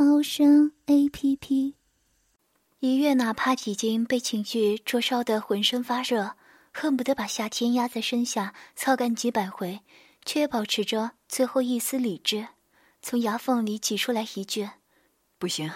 猫声 A P P。一月哪怕已经被情绪灼烧得浑身发热，恨不得把夏天压在身下操干几百回，却保持着最后一丝理智，从牙缝里挤出来一句：“不行，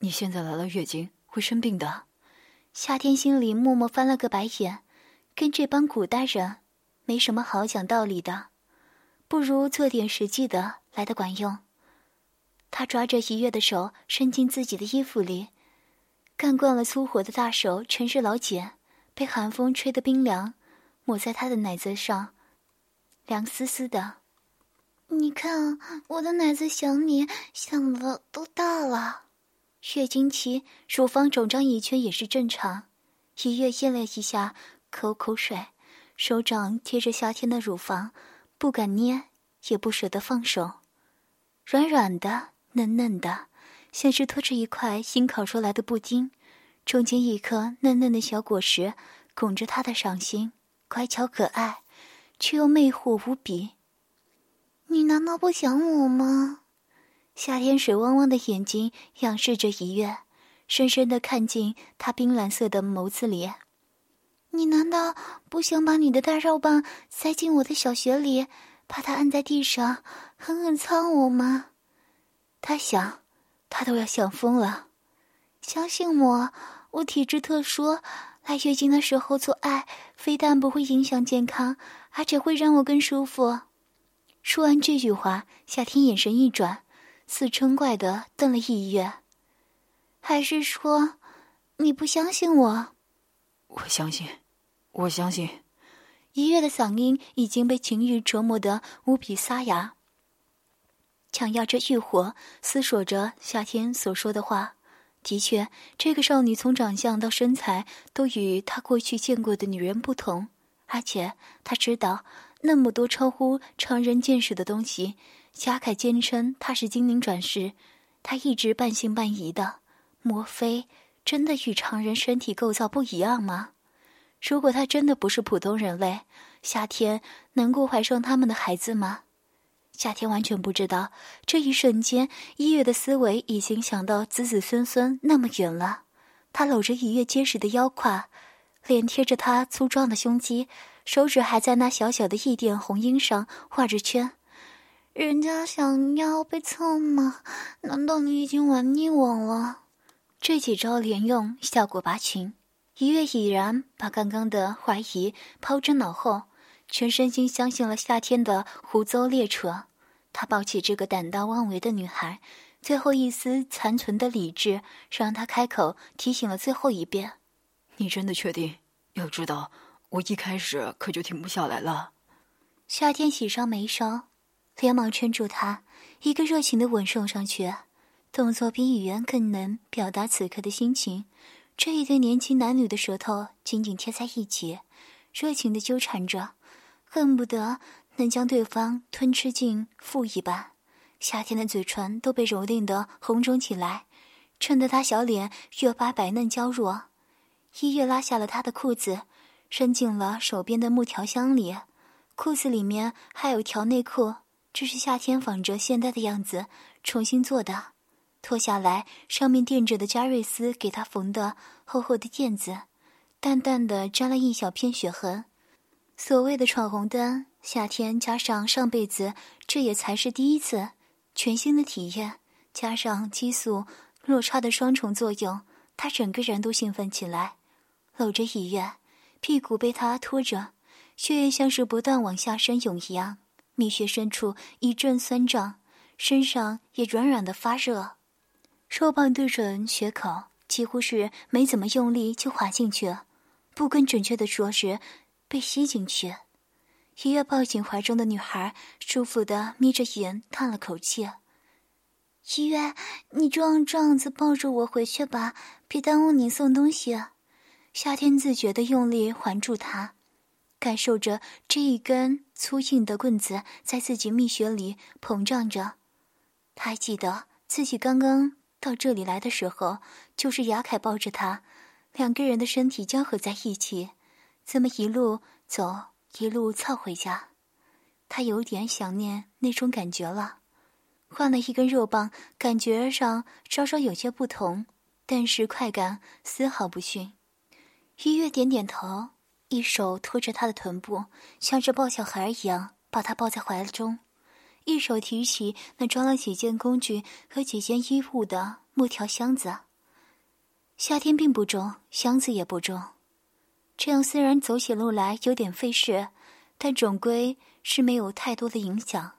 你现在来了月经会生病的。”夏天心里默默翻了个白眼，跟这帮古代人没什么好讲道理的，不如做点实际的来的管用。他抓着一月的手伸进自己的衣服里，干惯了粗活的大手全是老茧，被寒风吹得冰凉，抹在他的奶子上，凉丝丝的。你看我的奶子想你想的都大了。月经期，乳房肿胀一圈也是正常。一月咽了一下口口水，手掌贴着夏天的乳房，不敢捏，也不舍得放手。软软的，嫩嫩的，像是托着一块新烤出来的布丁，中间一颗嫩嫩的小果实拱着他的掌心，乖巧可爱，却又魅惑无比。你难道不想我吗？夏天水汪汪的眼睛仰视着一月，深深的看进他冰蓝色的眸子里。你难道不想把你的大肉棒塞进我的小穴里，把它按在地上，狠狠操我吗？他想，他都要想疯了。相信我，我体质特殊，来月经的时候做爱，非但不会影响健康，而且会让我更舒服。说完这句话，夏天眼神一转。似嗔怪的瞪了一月，还是说你不相信我？我相信，我相信。一月的嗓音已经被情欲折磨得无比沙哑，强压着欲火，思索着夏天所说的话。的确，这个少女从长相到身材都与她过去见过的女人不同，而且她知道那么多超乎常人见识的东西。贾凯坚称她是精灵转世，他一直半信半疑的。莫非真的与常人身体构造不一样吗？如果他真的不是普通人类，夏天能够怀上他们的孩子吗？夏天完全不知道，这一瞬间，一月的思维已经想到子子孙孙那么远了。他搂着一月结实的腰胯，脸贴着他粗壮的胸肌，手指还在那小小的一点红缨上画着圈。人家想要被蹭吗？难道你已经玩腻我了？这几招连用，效果拔群。一月已然把刚刚的怀疑抛之脑后，全身心相信了夏天的胡诌列扯。他抱起这个胆大妄为的女孩，最后一丝残存的理智让他开口提醒了最后一遍：“你真的确定？要知道，我一开始可就停不下来了。”夏天喜上眉梢。连忙圈住他，一个热情的吻送上去，动作比语言更能表达此刻的心情。这一对年轻男女的舌头紧紧贴在一起，热情的纠缠着，恨不得能将对方吞吃进腹一般。夏天的嘴唇都被蹂躏得红肿起来，衬得他小脸越发白嫩娇弱。一月拉下了他的裤子，伸进了手边的木条箱里，裤子里面还有条内裤。这是夏天仿着现在的样子重新做的，脱下来上面垫着的加瑞斯给他缝的厚厚的垫子，淡淡的沾了一小片血痕。所谓的闯红灯，夏天加上上辈子这也才是第一次，全新的体验，加上激素落差的双重作用，他整个人都兴奋起来，搂着医院，屁股被他拖着，血液像是不断往下深涌一样。蜜穴深处一阵酸胀，身上也软软的发热，肉棒对准血口，几乎是没怎么用力就滑进去，不更准确的说是被吸进去。一月抱紧怀中的女孩，舒服的眯着眼叹了口气。一月，你就这样子抱着我回去吧，别耽误你送东西。夏天自觉的用力环住他，感受着这一根粗硬的棍子在自己蜜穴里膨胀着。他还记得自己刚刚到这里来的时候，就是雅凯抱着他，两个人的身体交合在一起，这么一路走一路操回家。他有点想念那种感觉了。换了一根肉棒，感觉上稍稍有些不同，但是快感丝毫不逊。一月点点头，一手托着他的臀部，像是抱小孩一样把他抱在怀中，一手提起那装了几件工具和几件衣物的木条箱子。夏天并不重，箱子也不重，这样虽然走起路来有点费事，但总归是没有太多的影响。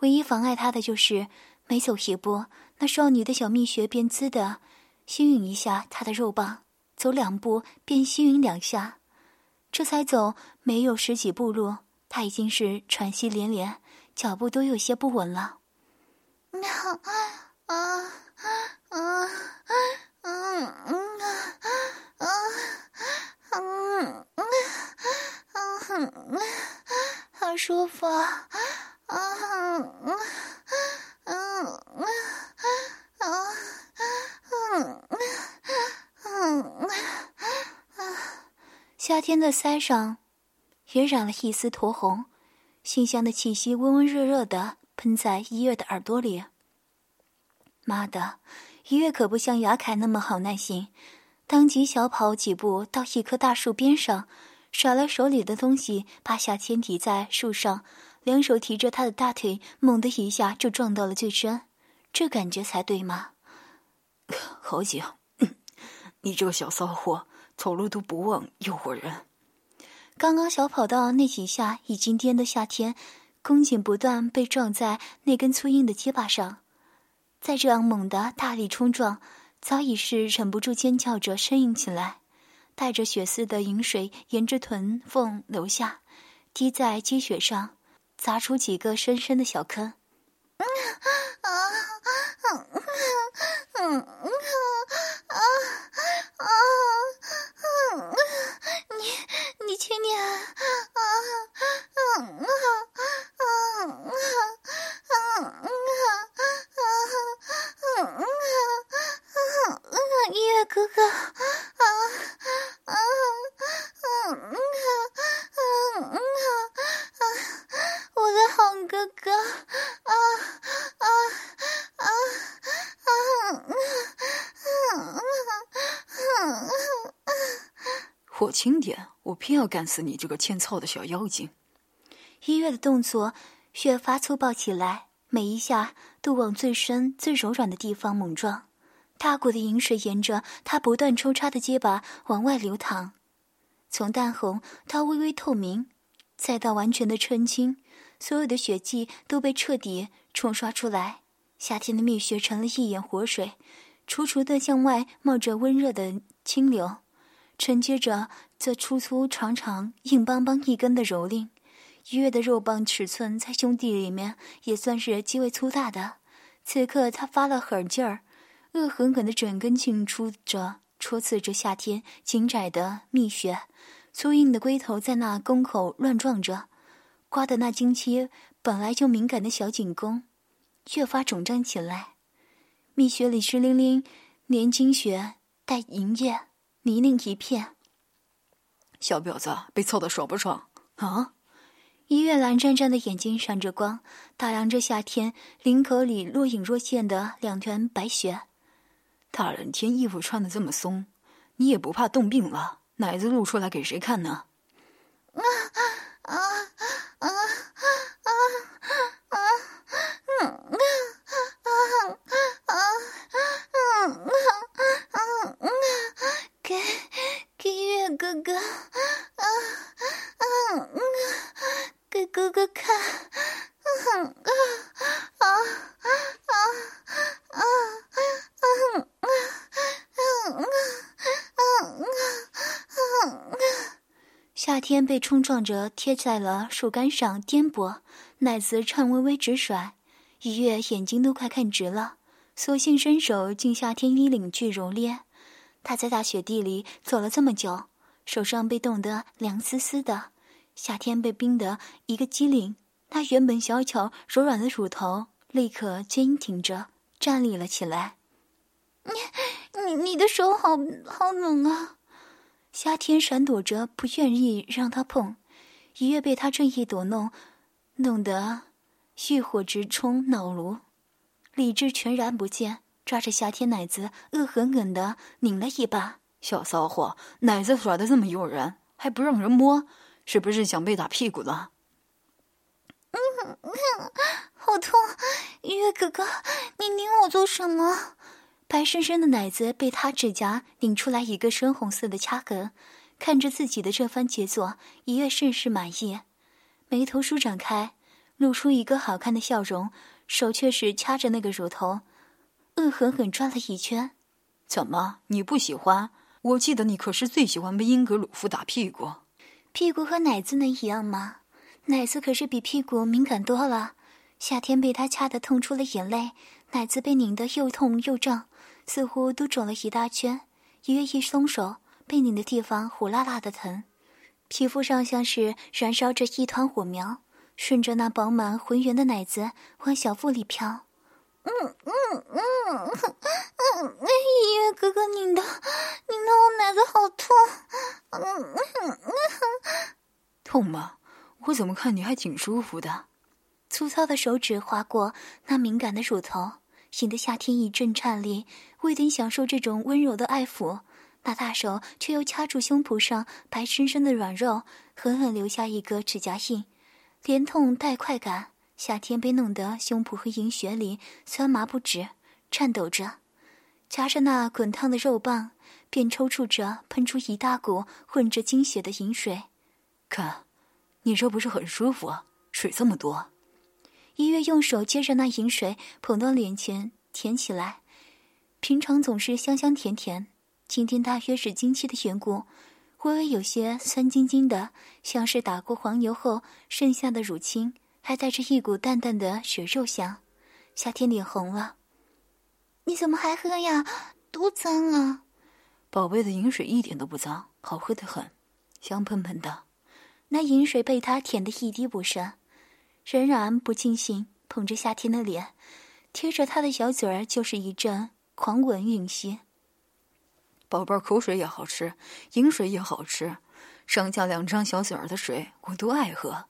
唯一妨碍他的就是，每走一步，那少女的小蜜穴便滋的吸吮一下他的肉棒；走两步便吸吮两下。这才走没有十几步路，他已经是喘息连连，脚步都有些不稳了。啊啊啊啊啊啊啊！好舒服啊！嗯嗯嗯夏天的腮上也染了一丝酡红，馨香的气息温温热热的喷在一月的耳朵里。妈的，一月可不像雅凯那么好耐心，当即小跑几步到一棵大树边上，甩了手里的东西，把夏天抵在树上。两手提着他的大腿，猛地一下就撞到了最深，这感觉才对吗？好景！你这个小骚货，走路都不忘诱惑人。刚刚小跑道那几下，已经颠得夏天宫颈不断被撞在那根粗硬的结巴上，再这样猛的大力冲撞，早已是忍不住尖叫着呻吟起来，带着血丝的饮水沿着臀缝流下，滴在积雪上，砸出几个深深的小坑。嗯啊啊啊啊啊啊啊啊！你你轻点啊啊啊！我轻点，我偏要干死你这个欠操的小妖精！一月的动作越发粗暴起来，每一下都往最深、最柔软的地方猛撞，大股的饮水沿着他不断抽插的结巴往外流淌，从淡红到微微透明，再到完全的澄清。所有的血迹都被彻底冲刷出来，夏天的蜜穴成了一眼活水，楚楚的向外冒着温热的清流，承接着这粗粗长长、硬邦邦一根的蹂躏。一月的肉棒尺寸在兄弟里面也算是极为粗大的，此刻他发了狠劲儿，恶狠狠的整根进出着，戳刺着夏天紧窄的蜜穴，粗硬的龟头在那宫口乱撞着。刮的那经期本来就敏感的小颈宫，越发肿胀起来。蜜穴里湿淋淋，连经血带银液，泥泞一片。小婊子被操的爽不爽啊？一月蓝湛湛的眼睛闪着光，打量着夏天领口里若隐若现的两团白雪。大冷天衣服穿的这么松，你也不怕冻病了？奶子露出来给谁看呢？啊啊啊！啊啊啊啊！嗯啊啊啊啊啊啊！给给月哥哥啊啊啊！给哥哥看啊啊啊啊啊啊啊啊啊！夏天被冲撞着贴在了树干上颠簸，奶子颤巍巍直甩，一月眼睛都快看直了，索性伸手进夏天衣领去揉捏。他在大雪地里走了这么久，手上被冻得凉丝丝的，夏天被冰得一个机灵。他原本小巧柔软的乳头立刻坚挺着站立了起来。你、你、你的手好好冷啊！夏天闪躲着，不愿意让他碰。一月被他这一躲弄，弄得欲火直冲脑颅，理智全然不见，抓着夏天奶子恶狠狠的拧了一把。小骚货，奶子耍的这么诱人，还不让人摸，是不是想被打屁股了？嗯嗯，好痛！一月哥哥，你拧我做什么？白生生的奶子被他指甲拧出来一个深红色的掐痕，看着自己的这番杰作，一月甚是满意，眉头舒展开，露出一个好看的笑容，手却是掐着那个乳头，恶狠狠转了一圈。怎么，你不喜欢？我记得你可是最喜欢被英格鲁夫打屁股。屁股和奶子能一样吗？奶子可是比屁股敏感多了。夏天被他掐得痛出了眼泪，奶子被拧得又痛又胀。似乎都肿了一大圈，一月一松手，被拧的地方火辣辣的疼，皮肤上像是燃烧着一团火苗，顺着那饱满浑圆的奶子往小腹里飘。嗯嗯嗯嗯，一月哥哥拧的，拧的我奶子好痛。嗯嗯嗯，痛吗？我怎么看你还挺舒服的？粗糙的手指划过那敏感的乳头。引得夏天一阵颤栗，未等享受这种温柔的爱抚，那大手却又掐住胸脯上白生生的软肉，狠狠留下一个指甲印，连痛带快感。夏天被弄得胸脯和阴穴里酸麻不止，颤抖着，夹着那滚烫的肉棒，便抽搐着喷出一大股混着精血的饮水。看，你这不是很舒服啊？水这么多。一月用手接着那饮水，捧到脸前舔起来。平常总是香香甜甜，今天大约是经期的缘故，微微有些酸津津的，像是打过黄油后剩下的乳清，还带着一股淡淡的血肉香。夏天脸红了，你怎么还喝呀？多脏啊！宝贝的饮水一点都不脏，好喝的很，香喷喷的。那饮水被他舔得一滴不剩。仍然不尽兴，捧着夏天的脸，贴着他的小嘴儿，就是一阵狂吻吮吸。宝贝儿，口水也好吃，饮水也好吃，上下两张小嘴儿的水，我都爱喝。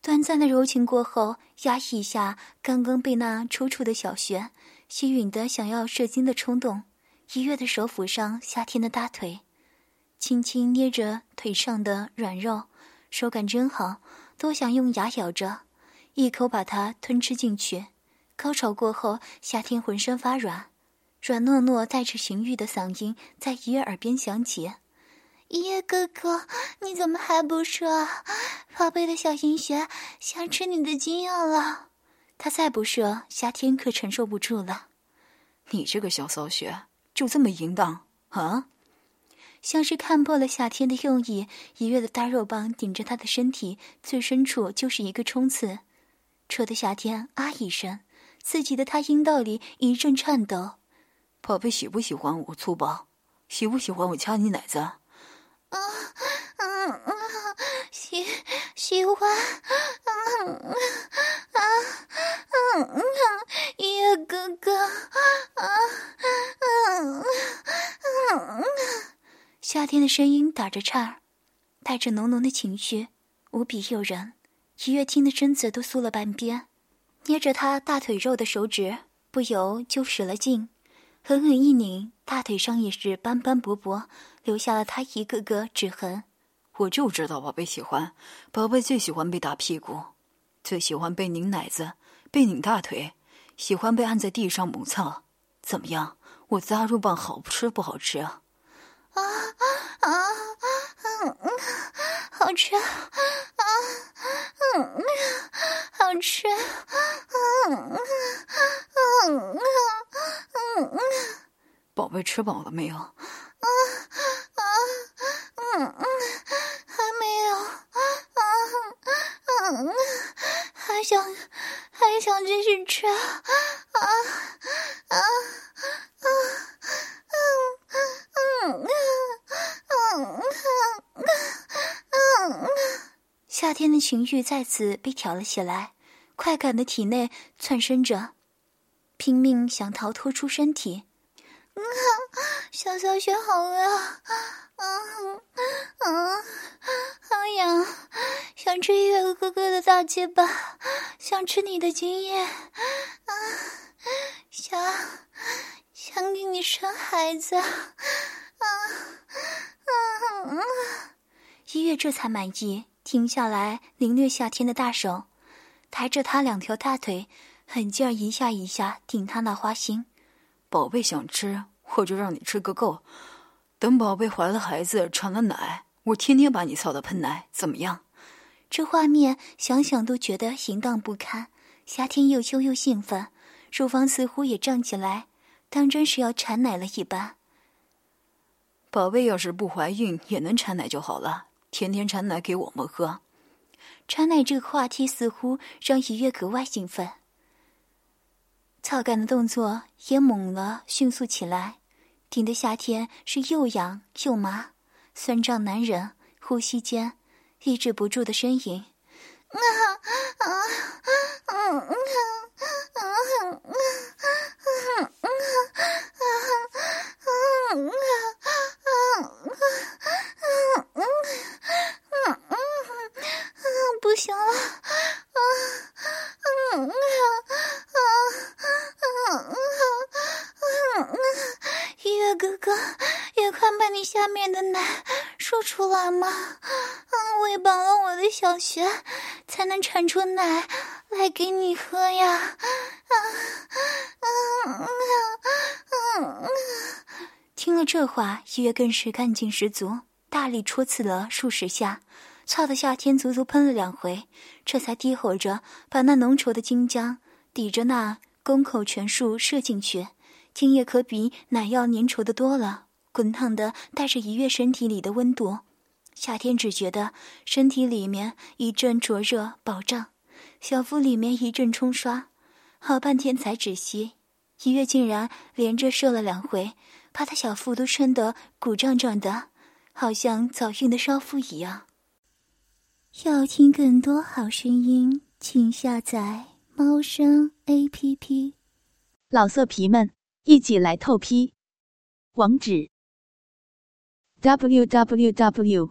短暂的柔情过后，压抑一下刚刚被那抽搐的小穴，吸引的想要射精的冲动。一月的手抚上夏天的大腿，轻轻捏着腿上的软肉，手感真好，多想用牙咬着。一口把它吞吃进去，高潮过后，夏天浑身发软，软糯糯带着情欲的嗓音在一月耳边响起：“一月哥哥，你怎么还不射？宝贝的小银雪想吃你的精药了。”他再不射，夏天可承受不住了。你这个小骚穴就这么淫荡啊？像是看破了夏天的用意，一月的大肉棒顶着他的身体最深处就是一个冲刺。戳的夏天啊一声，刺激的他阴道里一阵颤抖。宝贝喜不喜欢我粗暴？喜不喜欢我掐你奶子？啊，嗯啊，喜喜欢。嗯嗯啊嗯啊，叶哥哥。啊嗯嗯，夏天的声音打着颤儿，带着浓浓的情绪，无比诱人。一月听的身子都酥了半边，捏着他大腿肉的手指不由就使了劲，狠狠一拧，大腿上也是斑斑驳驳，留下了他一个个指痕。我就知道宝贝喜欢，宝贝最喜欢被打屁股，最喜欢被拧奶子，被拧大腿，喜欢被按在地上摩蹭。怎么样，我杂肉棒好吃不好吃啊？啊啊啊！嗯，好吃啊！嗯嗯，好吃！啊嗯嗯嗯嗯，宝贝吃饱了没有？啊啊嗯嗯，还没有。啊嗯，还想还想继续吃啊！啊啊嗯嗯嗯嗯嗯夏天的情欲再次被挑了起来，快感的体内窜升着，拼命想逃脱出身体。嗯，小小雪好饿啊，嗯嗯，好痒，想吃月哥哥的大鸡巴，想吃你的精液，啊，想想给你生孩子，啊啊啊！一月这才满意，停下来凌虐夏天的大手，抬着他两条大腿，狠劲儿一下一下顶他那花心。宝贝想吃，我就让你吃个够。等宝贝怀了孩子，产了奶，我天天把你操的喷奶，怎么样？这画面想想都觉得淫荡不堪。夏天又羞又兴奋，乳房似乎也胀起来，当真是要产奶了一般。宝贝要是不怀孕也能产奶就好了，天天产奶给我们喝。产奶这个话题似乎让一月格外兴奋。操干的动作也猛了，迅速起来，顶的夏天是又痒又麻，酸胀难忍，呼吸间抑制不住的呻吟。啊啊啊啊啊啊啊不行了，啊啊啊啊啊！医月哥哥，也快把你下面的奶说出来嘛！啊，喂饱了我的小穴，才能产出奶来给你喝呀！啊啊啊啊！听了这话，一月更是干劲十足，大力戳刺了数十下。操的夏天足足喷了两回，这才低吼着把那浓稠的精浆抵着那宫口全数射进去，精液可比奶要粘稠的多了，滚烫的带着一月身体里的温度。夏天只觉得身体里面一阵灼热饱胀，小腹里面一阵冲刷，好半天才止息。一月竟然连着射了两回，把他小腹都撑得鼓胀胀的，好像早孕的少妇一样。要听更多好声音，请下载猫声 A P P。老色皮们，一起来透批！网址：w w w